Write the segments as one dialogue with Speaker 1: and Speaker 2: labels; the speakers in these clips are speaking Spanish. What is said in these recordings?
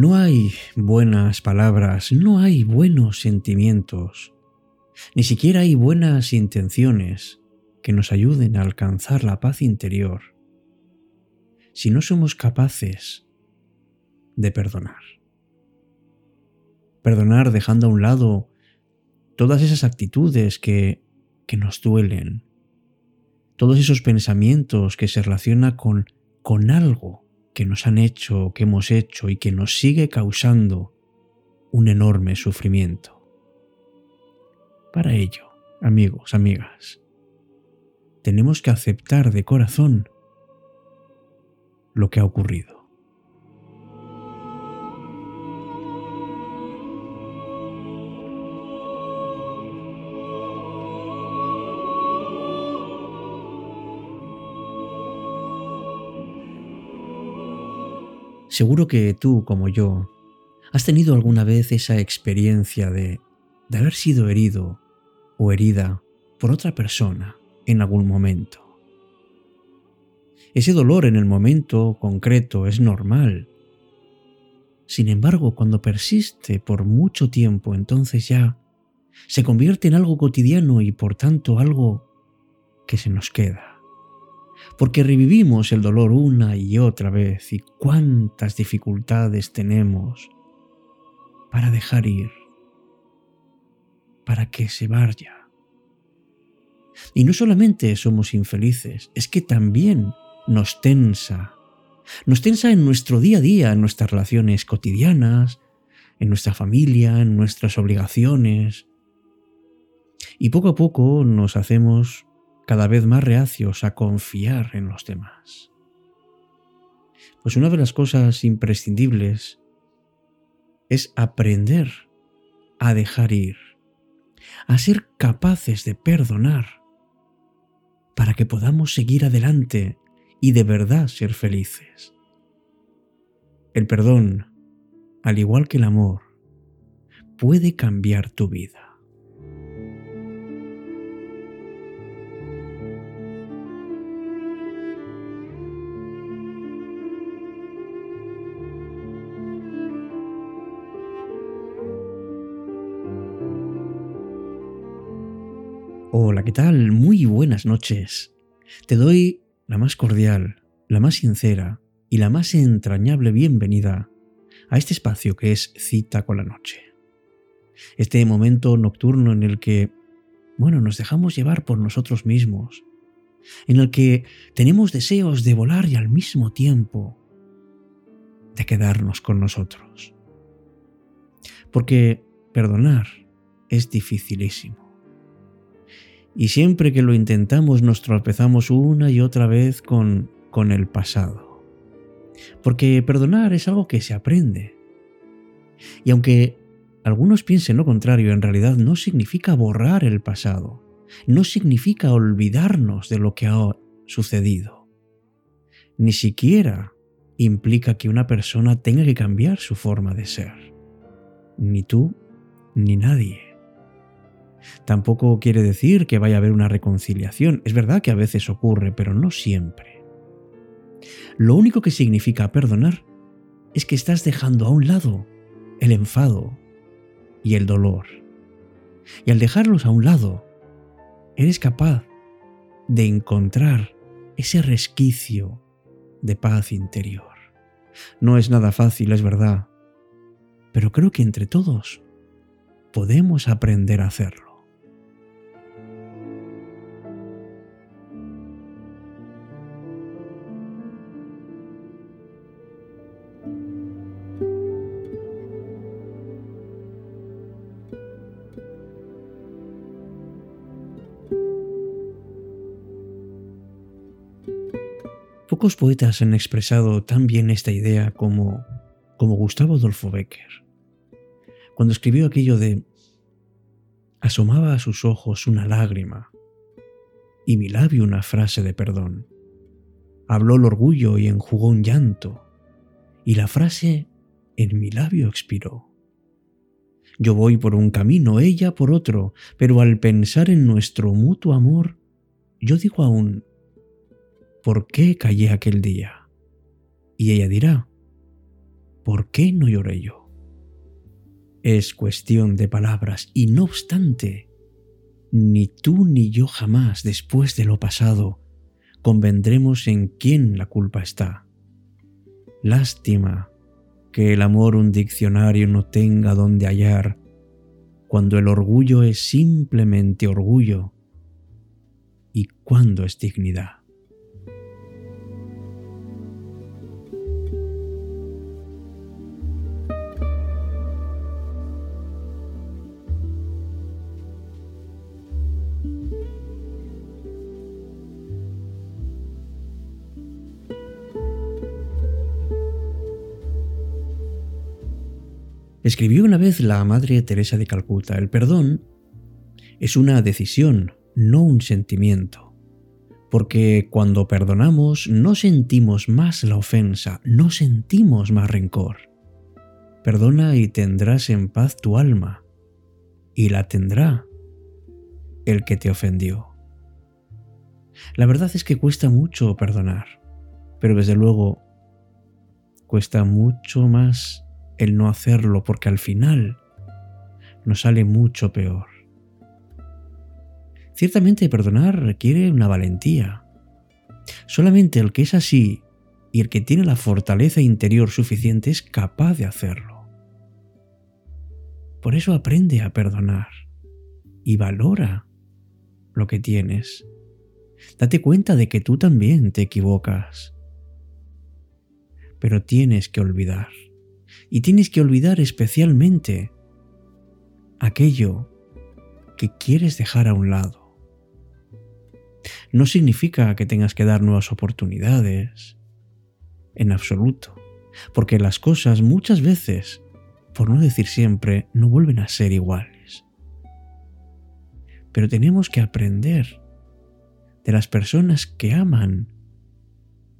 Speaker 1: No hay buenas palabras, no hay buenos sentimientos, ni siquiera hay buenas intenciones que nos ayuden a alcanzar la paz interior si no somos capaces de perdonar. Perdonar dejando a un lado todas esas actitudes que, que nos duelen, todos esos pensamientos que se relacionan con, con algo que nos han hecho, que hemos hecho y que nos sigue causando un enorme sufrimiento. Para ello, amigos, amigas, tenemos que aceptar de corazón lo que ha ocurrido. Seguro que tú, como yo, has tenido alguna vez esa experiencia de, de haber sido herido o herida por otra persona en algún momento. Ese dolor en el momento concreto es normal. Sin embargo, cuando persiste por mucho tiempo, entonces ya se convierte en algo cotidiano y por tanto algo que se nos queda. Porque revivimos el dolor una y otra vez y cuántas dificultades tenemos para dejar ir, para que se vaya. Y no solamente somos infelices, es que también nos tensa. Nos tensa en nuestro día a día, en nuestras relaciones cotidianas, en nuestra familia, en nuestras obligaciones. Y poco a poco nos hacemos cada vez más reacios a confiar en los demás. Pues una de las cosas imprescindibles es aprender a dejar ir, a ser capaces de perdonar, para que podamos seguir adelante y de verdad ser felices. El perdón, al igual que el amor, puede cambiar tu vida. Hola, ¿qué tal? Muy buenas noches. Te doy la más cordial, la más sincera y la más entrañable bienvenida a este espacio que es cita con la noche. Este momento nocturno en el que, bueno, nos dejamos llevar por nosotros mismos, en el que tenemos deseos de volar y al mismo tiempo de quedarnos con nosotros. Porque perdonar es dificilísimo. Y siempre que lo intentamos nos tropezamos una y otra vez con, con el pasado. Porque perdonar es algo que se aprende. Y aunque algunos piensen lo contrario, en realidad no significa borrar el pasado, no significa olvidarnos de lo que ha sucedido. Ni siquiera implica que una persona tenga que cambiar su forma de ser. Ni tú, ni nadie. Tampoco quiere decir que vaya a haber una reconciliación. Es verdad que a veces ocurre, pero no siempre. Lo único que significa perdonar es que estás dejando a un lado el enfado y el dolor. Y al dejarlos a un lado, eres capaz de encontrar ese resquicio de paz interior. No es nada fácil, es verdad, pero creo que entre todos podemos aprender a hacerlo. Pocos poetas han expresado tan bien esta idea como, como Gustavo Adolfo Becker, cuando escribió aquello de asomaba a sus ojos una lágrima y mi labio una frase de perdón. Habló el orgullo y enjugó un llanto, y la frase en mi labio expiró. Yo voy por un camino, ella por otro, pero al pensar en nuestro mutuo amor, yo digo aún, ¿por qué callé aquel día? Y ella dirá, ¿por qué no lloré yo? Es cuestión de palabras y no obstante, ni tú ni yo jamás después de lo pasado convendremos en quién la culpa está. Lástima que el amor un diccionario no tenga donde hallar, cuando el orgullo es simplemente orgullo y cuando es dignidad. Escribió una vez la Madre Teresa de Calcuta, el perdón es una decisión, no un sentimiento. Porque cuando perdonamos no sentimos más la ofensa, no sentimos más rencor. Perdona y tendrás en paz tu alma, y la tendrá el que te ofendió. La verdad es que cuesta mucho perdonar, pero desde luego cuesta mucho más el no hacerlo porque al final nos sale mucho peor. Ciertamente perdonar requiere una valentía. Solamente el que es así y el que tiene la fortaleza interior suficiente es capaz de hacerlo. Por eso aprende a perdonar y valora lo que tienes. Date cuenta de que tú también te equivocas. Pero tienes que olvidar y tienes que olvidar especialmente aquello que quieres dejar a un lado. No significa que tengas que dar nuevas oportunidades, en absoluto, porque las cosas muchas veces, por no decir siempre, no vuelven a ser iguales. Pero tenemos que aprender de las personas que aman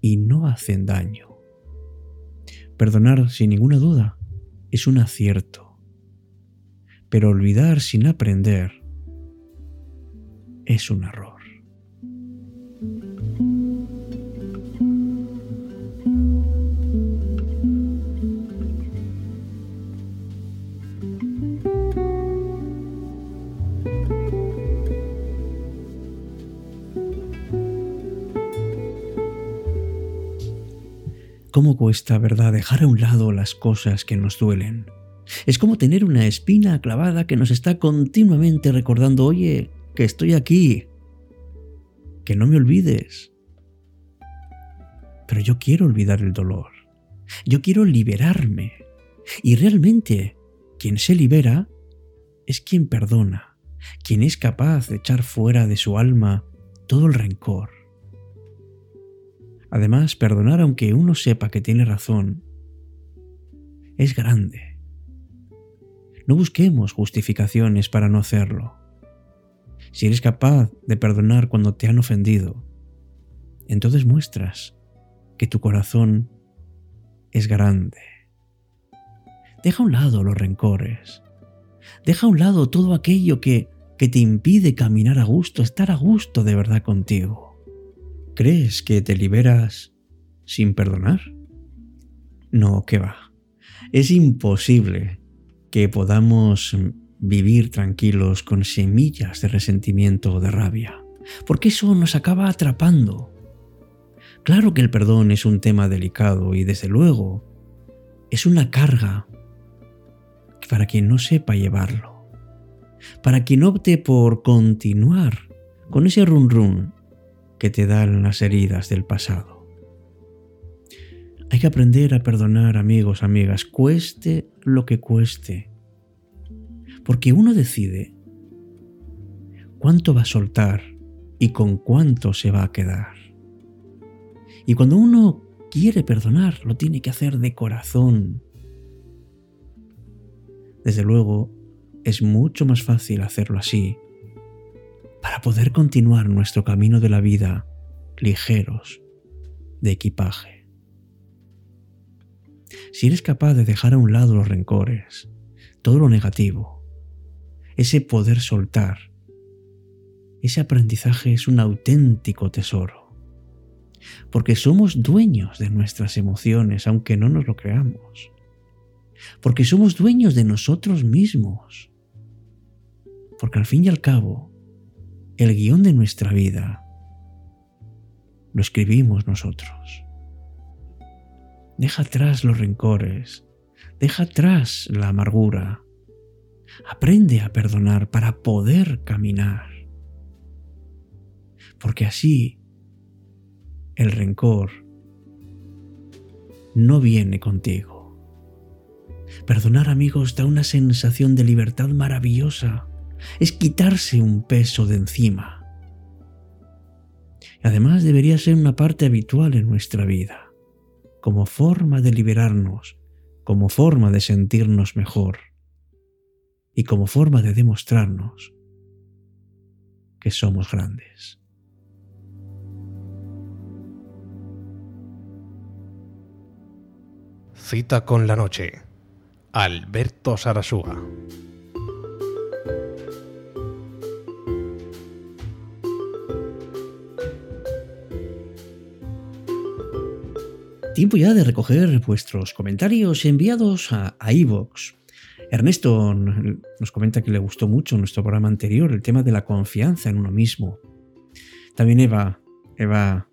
Speaker 1: y no hacen daño. Perdonar sin ninguna duda es un acierto, pero olvidar sin aprender es un error. ¿Cómo cuesta, verdad, dejar a un lado las cosas que nos duelen? Es como tener una espina clavada que nos está continuamente recordando, oye, que estoy aquí, que no me olvides. Pero yo quiero olvidar el dolor, yo quiero liberarme. Y realmente, quien se libera es quien perdona, quien es capaz de echar fuera de su alma todo el rencor Además, perdonar aunque uno sepa que tiene razón es grande. No busquemos justificaciones para no hacerlo. Si eres capaz de perdonar cuando te han ofendido, entonces muestras que tu corazón es grande. Deja a un lado los rencores. Deja a un lado todo aquello que, que te impide caminar a gusto, estar a gusto de verdad contigo. ¿Crees que te liberas sin perdonar? No, que va. Es imposible que podamos vivir tranquilos con semillas de resentimiento o de rabia, porque eso nos acaba atrapando. Claro que el perdón es un tema delicado y desde luego es una carga para quien no sepa llevarlo, para quien opte por continuar con ese run run que te dan las heridas del pasado. Hay que aprender a perdonar amigos, amigas, cueste lo que cueste. Porque uno decide cuánto va a soltar y con cuánto se va a quedar. Y cuando uno quiere perdonar, lo tiene que hacer de corazón. Desde luego, es mucho más fácil hacerlo así para poder continuar nuestro camino de la vida ligeros de equipaje. Si eres capaz de dejar a un lado los rencores, todo lo negativo, ese poder soltar, ese aprendizaje es un auténtico tesoro, porque somos dueños de nuestras emociones, aunque no nos lo creamos. porque somos dueños de nosotros mismos. Porque al fin y al cabo, el guion de nuestra vida lo escribimos nosotros. Deja atrás los rencores, deja atrás la amargura, aprende a perdonar para poder caminar. Porque así el rencor no viene contigo. Perdonar amigos da una sensación de libertad maravillosa. Es quitarse un peso de encima. Además debería ser una parte habitual en nuestra vida, como forma de liberarnos, como forma de sentirnos mejor y como forma de demostrarnos que somos grandes.
Speaker 2: Cita con la noche. Alberto Sarasúa.
Speaker 1: Tiempo ya de recoger vuestros comentarios enviados a, iVoox. Ernesto nos comenta que le gustó mucho nuestro programa anterior, el tema de la confianza en uno mismo. También Eva, Eva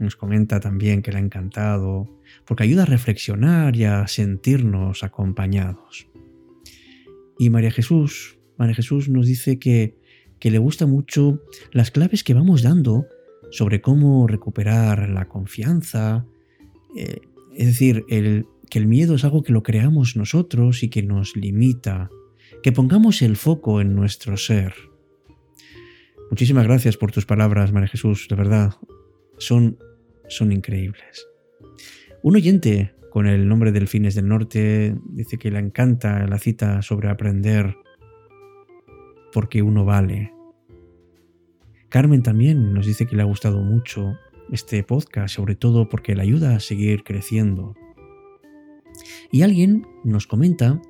Speaker 1: nos comenta también que le ha encantado, porque ayuda a reflexionar y a sentirnos acompañados. Y María Jesús, María Jesús nos dice que, que le gusta mucho las claves que vamos dando sobre cómo recuperar la confianza, eh, es decir, que el miedo es algo que lo creamos nosotros y que nos limita, que pongamos el foco en nuestro ser. Muchísimas gracias por tus palabras, María Jesús, de verdad, son, son increíbles. Un oyente con el nombre Delfines del Norte dice que le encanta la cita sobre aprender porque uno vale. Carmen también nos dice que le ha gustado mucho este podcast, sobre todo porque le ayuda a seguir creciendo. Y alguien nos comenta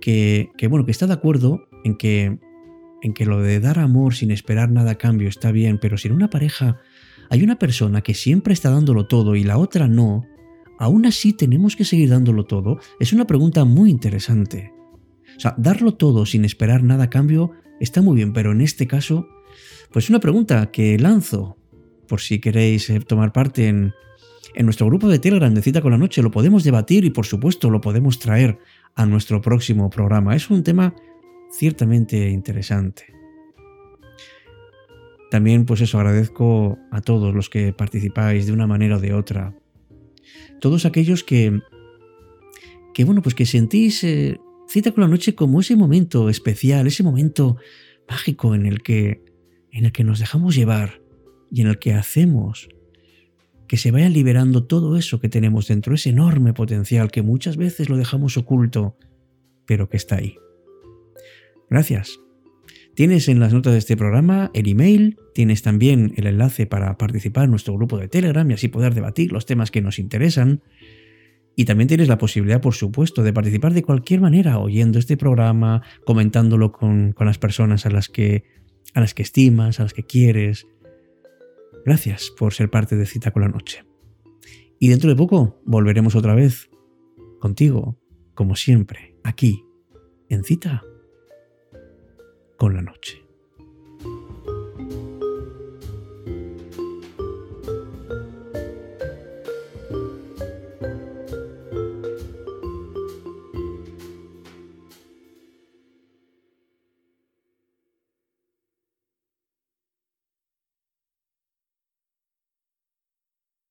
Speaker 1: que, bueno, que está de acuerdo en que, en que lo de dar amor sin esperar nada a cambio está bien, pero si en una pareja hay una persona que siempre está dándolo todo y la otra no, aún así tenemos que seguir dándolo todo, es una pregunta muy interesante. O sea, darlo todo sin esperar nada a cambio está muy bien, pero en este caso, pues una pregunta que lanzo por si queréis eh, tomar parte en, nuestro grupo de Telegram de Cita con la Noche. Lo podemos debatir y por supuesto lo podemos traer a nuestro próximo programa. Es un tema ciertamente interesante. También pues eso agradezco a todos los que participáis de una manera o de otra. Todos aquellos que que bueno, pues que sentís eh, Cita con la Noche como ese momento especial, ese momento mágico en el que en el que nos dejamos llevar y en el que hacemos que se vaya liberando todo eso que tenemos dentro, ese enorme potencial que muchas veces lo dejamos oculto, pero que está ahí. Gracias. Tienes en las notas de este programa el email, tienes también el enlace para participar en nuestro grupo de Telegram y así poder debatir los temas que nos interesan. Y también tienes la posibilidad, por supuesto, de participar de cualquier manera, oyendo este programa, comentándolo con, con las personas a las, que, a las que estimas, a las que quieres, Gracias por ser parte de Cita con la Noche. Y dentro de poco volveremos otra vez contigo, como siempre, aquí, en Cita con la Noche.